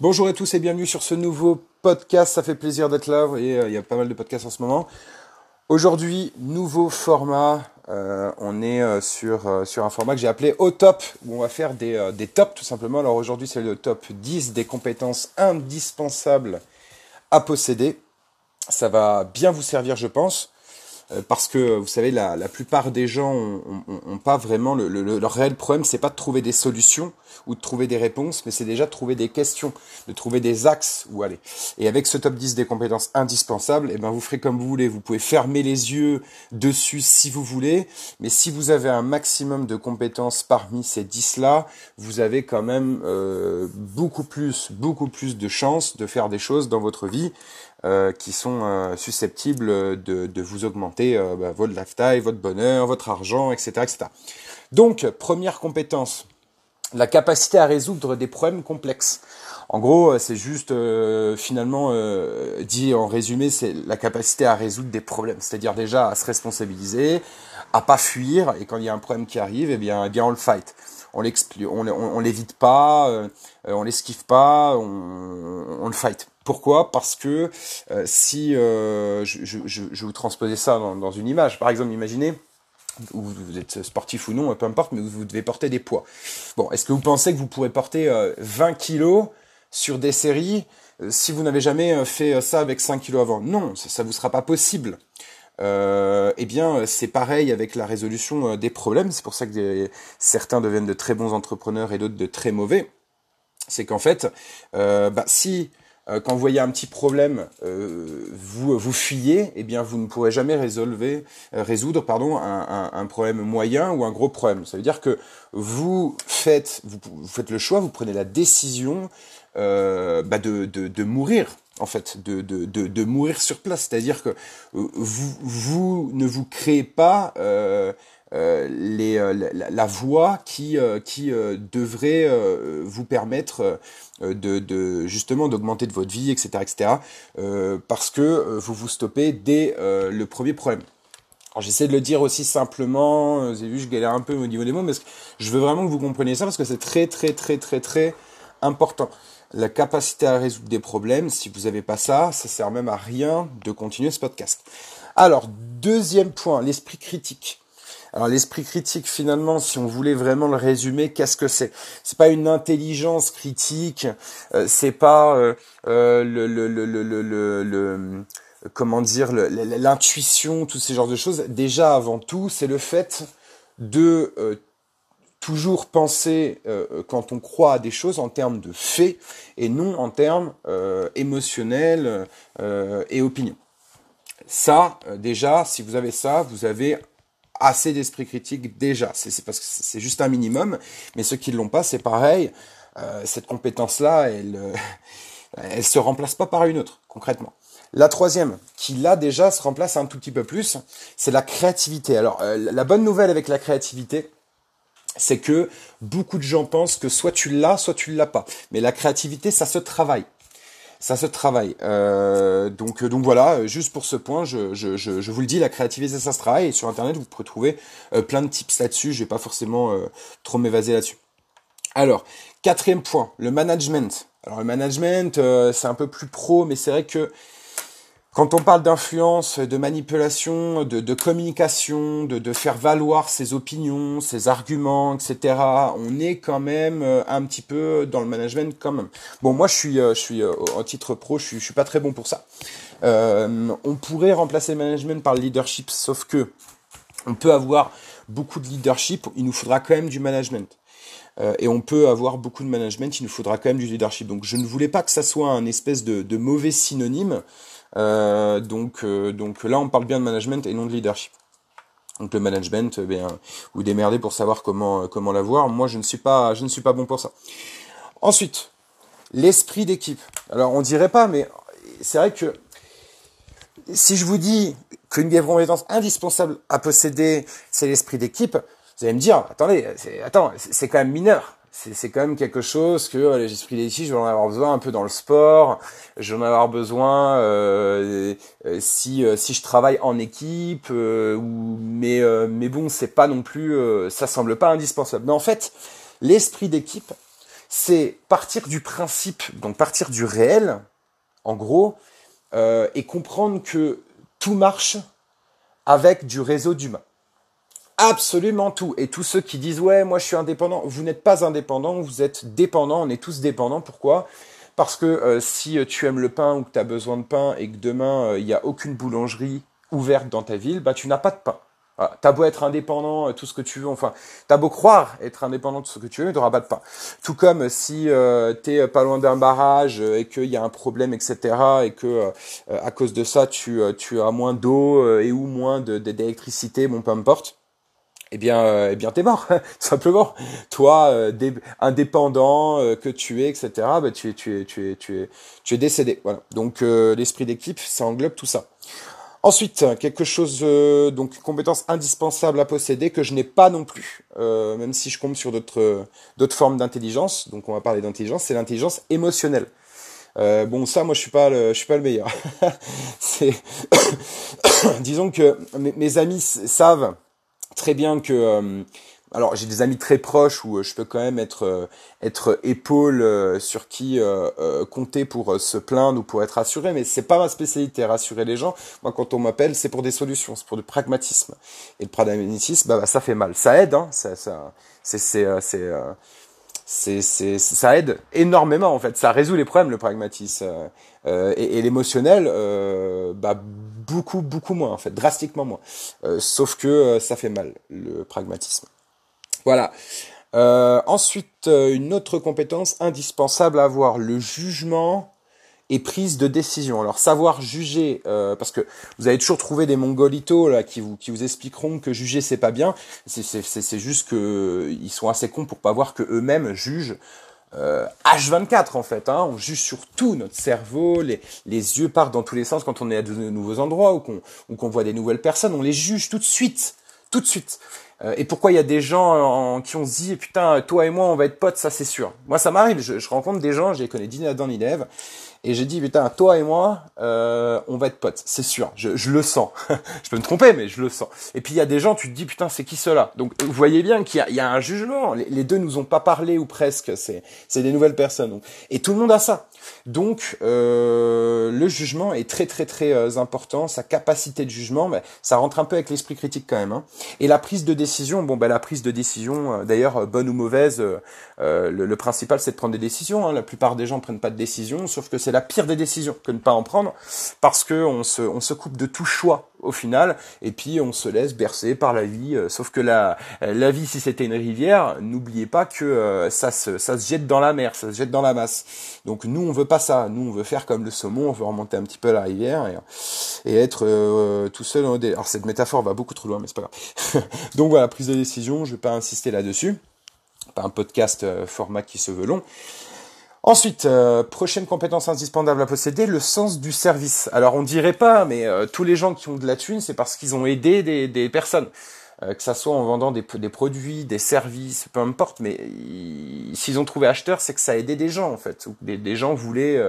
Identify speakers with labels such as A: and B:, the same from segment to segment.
A: Bonjour à tous et bienvenue sur ce nouveau podcast. Ça fait plaisir d'être là et euh, il y a pas mal de podcasts en ce moment. Aujourd'hui, nouveau format. Euh, on est euh, sur, sur un format que j'ai appelé au top, où on va faire des, des tops tout simplement. Alors aujourd'hui, c'est le top 10 des compétences indispensables à posséder. Ça va bien vous servir, je pense. Euh, parce que vous savez la, la plupart des gens ont, pas vraiment le, le, leur réel problème c'est pas de trouver des solutions ou de trouver des réponses mais c'est déjà de trouver des questions de trouver des axes où aller. Et avec ce top 10 des compétences indispensables et eh ben vous ferez comme vous voulez. Vous pouvez fermer les yeux dessus si vous voulez mais si vous avez un maximum de compétences parmi ces 10 là vous avez quand même euh, beaucoup plus beaucoup plus de chances de faire des choses dans votre vie euh, qui sont euh, susceptibles de, de, vous augmenter euh, bah, votre lifestyle, votre bonheur, votre argent, etc., etc. Donc, première compétence, la capacité à résoudre des problèmes complexes. En gros, c'est juste finalement dit en résumé, c'est la capacité à résoudre des problèmes, c'est-à-dire déjà à se responsabiliser, à pas fuir et quand il y a un problème qui arrive, eh bien, eh bien on le fight. On l'explique, on, on, l'évite pas, on l'esquive pas, on, le fight. Pourquoi? Parce que euh, si euh, je, vous transposer ça dans, une image, par exemple, imaginez vous êtes sportif ou non, peu importe, mais vous devez porter des poids. Bon, est-ce que vous pensez que vous pourrez porter 20 euh, kilos sur des séries si vous n'avez jamais fait ça avec 5 kilos avant? Non, ça, ne vous sera pas possible. Euh, eh bien, c'est pareil avec la résolution des problèmes. C'est pour ça que certains deviennent de très bons entrepreneurs et d'autres de très mauvais. C'est qu'en fait, euh, bah, si euh, quand vous voyez un petit problème, euh, vous vous fuyez, eh bien vous ne pourrez jamais euh, résoudre pardon un, problème moyen ou un gros problème. Ça veut dire que vous faites le choix, vous prenez la décision bah de mourir en fait, de, de, de, mourir sur place. C'est-à-dire que vous, vous ne vous créez pas euh, euh, euh, la, voie qui, euh, qui devrait vous permettre de, de justement d'augmenter de votre vie, etc., etc., parce que vous vous stoppez dès le premier problème. Alors j'essaie de le dire aussi simplement, vous avez vu, je galère un peu au niveau des mots, mais je veux vraiment que vous compreniez ça parce que c'est très très très très très important. La capacité à résoudre des problèmes, si vous n'avez pas ça, ça sert même à rien de continuer ce podcast. Alors, deuxième point, l'esprit critique. Alors l'esprit critique finalement, si on voulait vraiment le résumer, qu'est-ce que c'est? C'est pas une intelligence critique, euh, c'est pas euh, euh, le, le, le, le, comment dire l'intuition, tous ces genres de choses. Déjà avant tout, c'est le fait de toujours penser quand on croit à des choses en termes de faits et non en termes émotionnels et opinions. Ça, déjà, si vous avez ça, vous avez assez d'esprit critique déjà. C'est parce que c'est juste un minimum, mais ceux qui l'ont pas, c'est pareil. Euh, cette compétence-là, elle, euh, elle se remplace pas par une autre, concrètement. La troisième, qui là déjà se remplace un tout petit peu plus, c'est la créativité. Alors, euh, la bonne nouvelle avec la créativité, c'est que beaucoup de gens pensent que soit tu l'as, soit tu l'as pas. Mais la créativité, ça se travaille ça se travaille. Euh, donc, voilà, juste pour ce point, je, vous le dis, la créativité, ça se travaille. Et sur Internet, vous pouvez trouver euh, plein de tips là-dessus. Je vais pas forcément euh, trop m'évaser là-dessus. Alors, quatrième point, le management. Alors le management, c'est un peu plus pro, mais c'est vrai que quand on parle d'influence, de manipulation, de, communication, de, faire valoir ses opinions, ses arguments, etc., on est quand même euh, un petit peu dans le management quand même. Bon, moi je suis, euh, je suis euh, en titre pro, je suis, suis pas très bon pour ça. On pourrait remplacer le management par le leadership, sauf que on peut avoir beaucoup de leadership, il nous faudra quand même du management. Euh, et on peut avoir beaucoup de management, il nous faudra quand même du leadership. Donc je ne voulais pas que ça soit un espèce de, mauvais synonyme. Euh, donc, euh, donc là, on parle bien de management et non de leadership. Donc le management, bien, vous démerdez pour savoir comment comment l'avoir. Moi, je ne suis pas je ne suis pas bon pour ça. Ensuite, l'esprit d'équipe. Alors on dirait pas, mais c'est vrai que si je vous dis qu'une des compétences indispensables à posséder, c'est l'esprit d'équipe, vous allez me dire, attendez, c'est, attends, c'est quand même mineur c'est quand même quelque chose que euh, l'esprit d'équipe, je vais en avoir besoin un peu dans le sport, je vais en avoir besoin euh, euh si euh, si je travaille en équipe, ou mais mais bon, c'est pas non plus, ça semble pas indispensable. Mais en fait, l'esprit d'équipe, c'est partir du principe, donc partir du réel, en gros, euh, et comprendre que tout marche avec du réseau d'humains. Absolument tout. Et tous ceux qui disent ouais, moi je suis indépendant, vous n'êtes pas indépendant, vous êtes dépendant, on est tous dépendants. Pourquoi? Parce que euh, si tu aimes le pain ou que tu as besoin de pain et que demain il n'y a aucune boulangerie ouverte dans ta ville, bah tu n'as pas de pain. Voilà. T'as beau être indépendant, euh, tout ce que tu veux, enfin, t'as beau croire être indépendant de ce que tu veux, mais t'auras pas de pain. Tout comme si euh, t'es pas loin d'un barrage euh, et qu'il y a un problème, etc., et que à cause de ça, tu, as moins d'eau et ou moins d'électricité, bon, peu importe. Eh bien, eh bien, t'es mort, simplement. Toi, indépendant que tu es, etc., bah, tu es, tu es, tu es, tu es, tu es décédé. Voilà. Donc, l'esprit d'équipe, ça englobe tout ça. Ensuite, quelque chose, euh, donc compétence indispensable à posséder que je n'ai pas non plus, euh, même si je compte sur d'autres formes d'intelligence. Donc on va parler d'intelligence, c'est l'intelligence émotionnelle. Euh, bon, ça, moi, je suis pas je suis pas le meilleur. c'est, disons que mes, mes, amis savent très bien que alors j'ai des amis très proches où euh, je peux quand même être euh, être épaule euh, sur qui compter pour se plaindre ou pour être rassuré mais c'est pas ma spécialité rassurer les gens. Moi quand on m'appelle c'est pour des solutions c'est pour du pragmatisme. Et le pragmatisme bah, bah ça fait mal. Ça aide hein. Ça ça c'est c'est c'est c'est, c'est, ça aide énormément en fait, ça résout les problèmes le pragmatisme euh, et, et l'émotionnel, euh, bah beaucoup beaucoup moins en fait, drastiquement moins. Euh, sauf que ça fait mal le pragmatisme. Voilà. Euh, ensuite, euh, une autre compétence indispensable à avoir, le jugement et prise de décision. Alors savoir juger, euh, parce que vous avez toujours trouvé des mongolitos là qui vous expliqueront que juger c'est pas bien. C'est juste que ils sont assez cons pour pas voir que eux-mêmes jugent. H24 en fait, hein, on juge sur tout notre cerveau, les, yeux partent dans tous les sens quand on est à de nouveaux endroits ou qu'on ou qu'on voit des nouvelles personnes, on les juge tout de suite, tout de suite. Euh, et pourquoi il y a des gens en, qui ont dit putain toi et moi on va être potes ça c'est sûr. Moi ça m'arrive, je, rencontre des gens, les connais dîner dans l'élève et j'ai dit putain toi et moi euh, on va être potes, c'est sûr, je, je, le sens. je peux me tromper mais je le sens. Et puis il y a des gens tu te dis putain c'est qui cela. Donc vous voyez bien qu'il y, y, a un jugement. Les, les, deux nous ont pas parlé ou presque. C'est c'est des nouvelles personnes. Et tout le monde a ça. Donc euh, le jugement est très très très euh, important, sa capacité de jugement, ça rentre un peu avec l'esprit critique quand même. Hein. Et la prise de décision, bon ben la prise de décision, euh, d'ailleurs bonne ou mauvaise, le, le, principal c'est de prendre des décisions. Hein. La plupart des gens ne prennent pas de décision, sauf que c'est la pire des décisions que ne pas en prendre, parce que on se, on se coupe de tout choix au final, et puis on se laisse bercer par la vie. Euh, sauf que la, la vie, si c'était une rivière, n'oubliez pas que euh, ça, se, ça se jette dans la mer, ça se jette dans la masse. Donc nous, on veut pas ça. Nous, on veut faire comme le saumon, on veut remonter un petit peu la rivière et, et être euh, tout seul. Alors cette métaphore va beaucoup trop loin, mais c'est pas grave. Donc voilà, prise de décision, je vais pas insister là-dessus. Pas un podcast format qui se veut long. Ensuite, euh, prochaine compétence indispensable à posséder, le sens du service. Alors on dirait pas, mais euh, tous les gens qui ont de la thune, c'est parce qu'ils ont aidé des, des personnes. Euh, que ça soit en vendant des, des, produits, des services, peu importe, mais s'ils ont trouvé acheteur, c'est que ça a aidé des gens en fait. Des, des gens voulaient,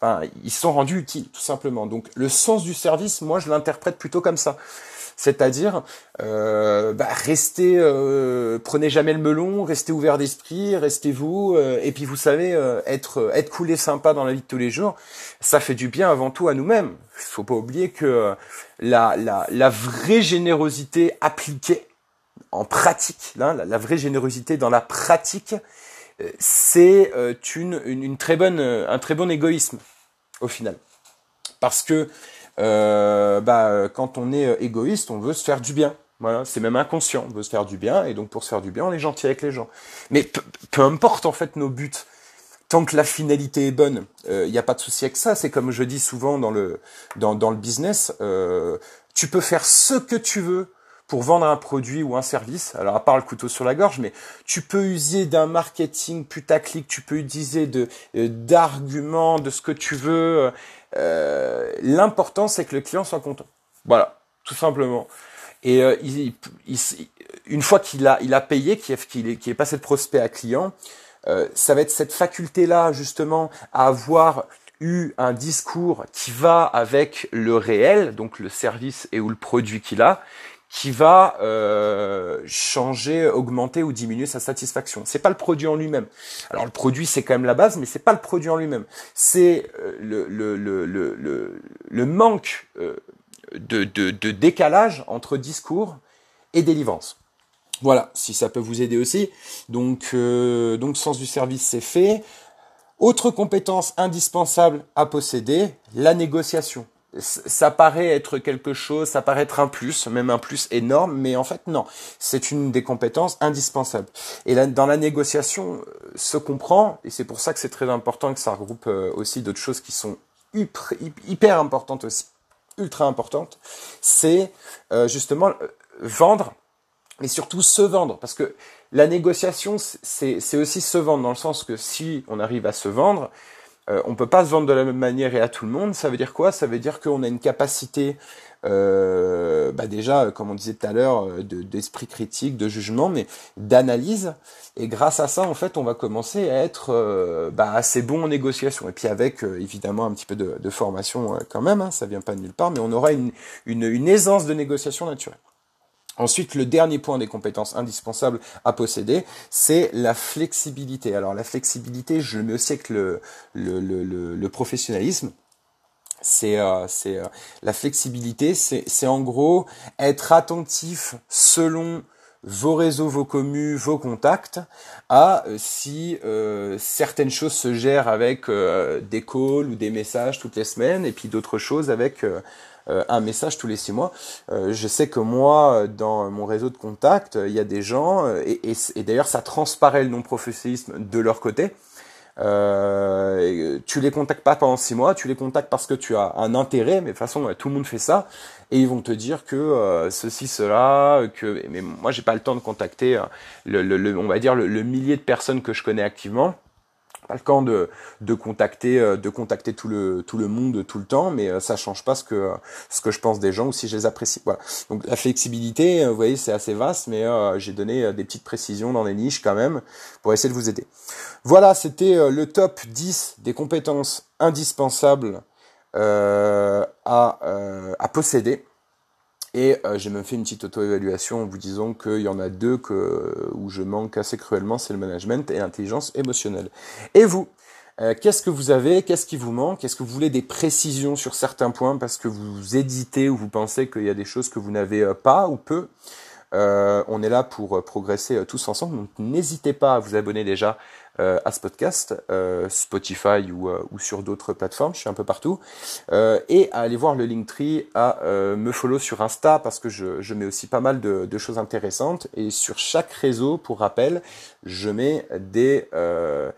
A: enfin, ils se sont rendus utiles, tout simplement. Donc le sens du service, moi je l'interprète plutôt comme ça. C'est-à-dire, euh, bah, restez, euh, prenez jamais le melon, restez ouvert d'esprit, restez vous, euh, et puis vous savez, être être cool et sympa dans la vie de tous les jours, ça fait du bien avant tout à nous-mêmes. Il faut pas oublier que la, la, vraie générosité appliquée en pratique, là, la, vraie générosité dans la pratique, c'est une, une, très bonne, un très bon égoïsme au final. Parce que euh, bah, quand on est euh, égoïste, on veut se faire du bien. Voilà, c'est même inconscient, on veut se faire du bien, et donc pour se faire du bien, on est gentil avec les gens. Mais peu, importe en fait nos buts, tant que la finalité est bonne, il euh, n'y a pas de souci avec ça. C'est comme je dis souvent dans le dans, dans le business, euh, tu peux faire ce que tu veux pour vendre un produit ou un service. Alors à part le couteau sur la gorge, mais tu peux user d'un marketing putaclic, tu peux utiliser de euh, d'arguments, de ce que tu veux. Euh, L'important c'est que le client soit content. Voilà, tout simplement. Et euh, il, il, une fois qu'il a il a payé, qu'il est, qu est passé de prospect à client, euh, ça va être cette faculté là justement à avoir eu un discours qui va avec le réel, donc le service et ou le produit qu'il a, qui va euh, changer, augmenter ou diminuer sa satisfaction. C'est pas le produit en lui-même. Alors le produit c'est quand même la base, mais c'est pas le produit en lui-même. C'est euh, le, manque euh, de, décalage entre discours et délivrance. Voilà, si ça peut vous aider aussi. Donc, euh, donc sens du service c'est fait. Autre compétence indispensable à posséder, la négociation ça paraît être quelque chose, ça paraît être un plus, même un plus énorme, mais en fait non, c'est une des compétences indispensables. Et là, dans la négociation, euh, se comprend, et c'est pour ça que c'est très important que ça regroupe euh, aussi d'autres choses qui sont hyper, importantes aussi, ultra importantes, c'est euh, justement vendre, mais surtout se vendre, parce que la négociation, c'est aussi se vendre, dans le sens que si on arrive à se vendre, euh, on peut pas se vendre de la même manière et à tout le monde. Ça veut dire quoi? Ça veut dire qu'on a une capacité, euh, bah déjà, comme on disait tout à l'heure, euh, d'esprit critique, de jugement, mais d'analyse. Et grâce à ça, en fait, on va commencer à être bah, assez bon en négociation. Et puis avec, évidemment, un petit peu de, formation quand même. Hein, ça vient pas de nulle part, mais on aura une, une aisance de négociation naturelle. Ensuite, le dernier point des compétences indispensables à posséder, c'est la flexibilité. Alors la flexibilité, je le mets aussi avec le, le, le, le professionnalisme. C'est euh, euh, la flexibilité, c'est en gros être attentif selon vos réseaux, vos communes, vos contacts, à euh, si euh, certaines choses se gèrent avec des calls ou des messages toutes les semaines, et puis d'autres choses avec euh, un message tous les six mois. Euh, je sais que moi, dans mon réseau de contacts, il y a des gens, euh, et, et, d'ailleurs ça transparaît le non-professionnalisme de leur côté. Euh, tu les contactes pas pendant six mois, tu les contactes parce que tu as un intérêt, mais de toute façon tout le monde fait ça, et ils vont te dire que ceci, cela, que mais moi j'ai pas le temps de contacter le, le, on va dire le, millier de personnes que je connais activement pas le temps de, de contacter euh, de contacter tout le tout le monde tout le temps mais euh, ça change pas ce que ce que je pense des gens ou si je les apprécie. Voilà. Donc la flexibilité euh, vous voyez c'est assez vaste mais j'ai donné des petites précisions dans les niches quand même pour essayer de vous aider. Voilà c'était le top 10 des compétences indispensables à, à posséder et euh, j'ai même fait une petite auto-évaluation en vous disant qu'il y en a deux que, où je manque assez cruellement, c'est le management et l'intelligence émotionnelle. Et vous euh, Qu'est-ce que vous avez Qu'est-ce qui vous manque? Est-ce que vous voulez des précisions sur certains points parce que vous hésitez ou vous pensez qu'il y a des choses que vous n'avez euh, pas ou peu? Euh, on est là pour euh, progresser euh, tous ensemble, donc n'hésitez pas à vous abonner déjà à ce podcast, Spotify ou, ou sur d'autres plateformes, je suis un peu partout, et à aller voir le Linktree, à me follow sur Insta parce que je, mets aussi pas mal de, de, choses intéressantes, et sur chaque réseau, pour rappel, je mets des euh,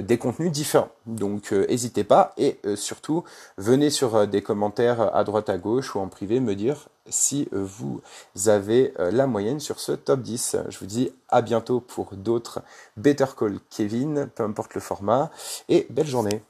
A: des contenus différents. Donc euh, n'hésitez pas et euh, surtout venez sur des commentaires à droite à gauche ou en privé me dire si vous avez la moyenne sur ce top 10. Je vous dis à bientôt pour d'autres Better Call Kevin, peu importe le format, et belle journée.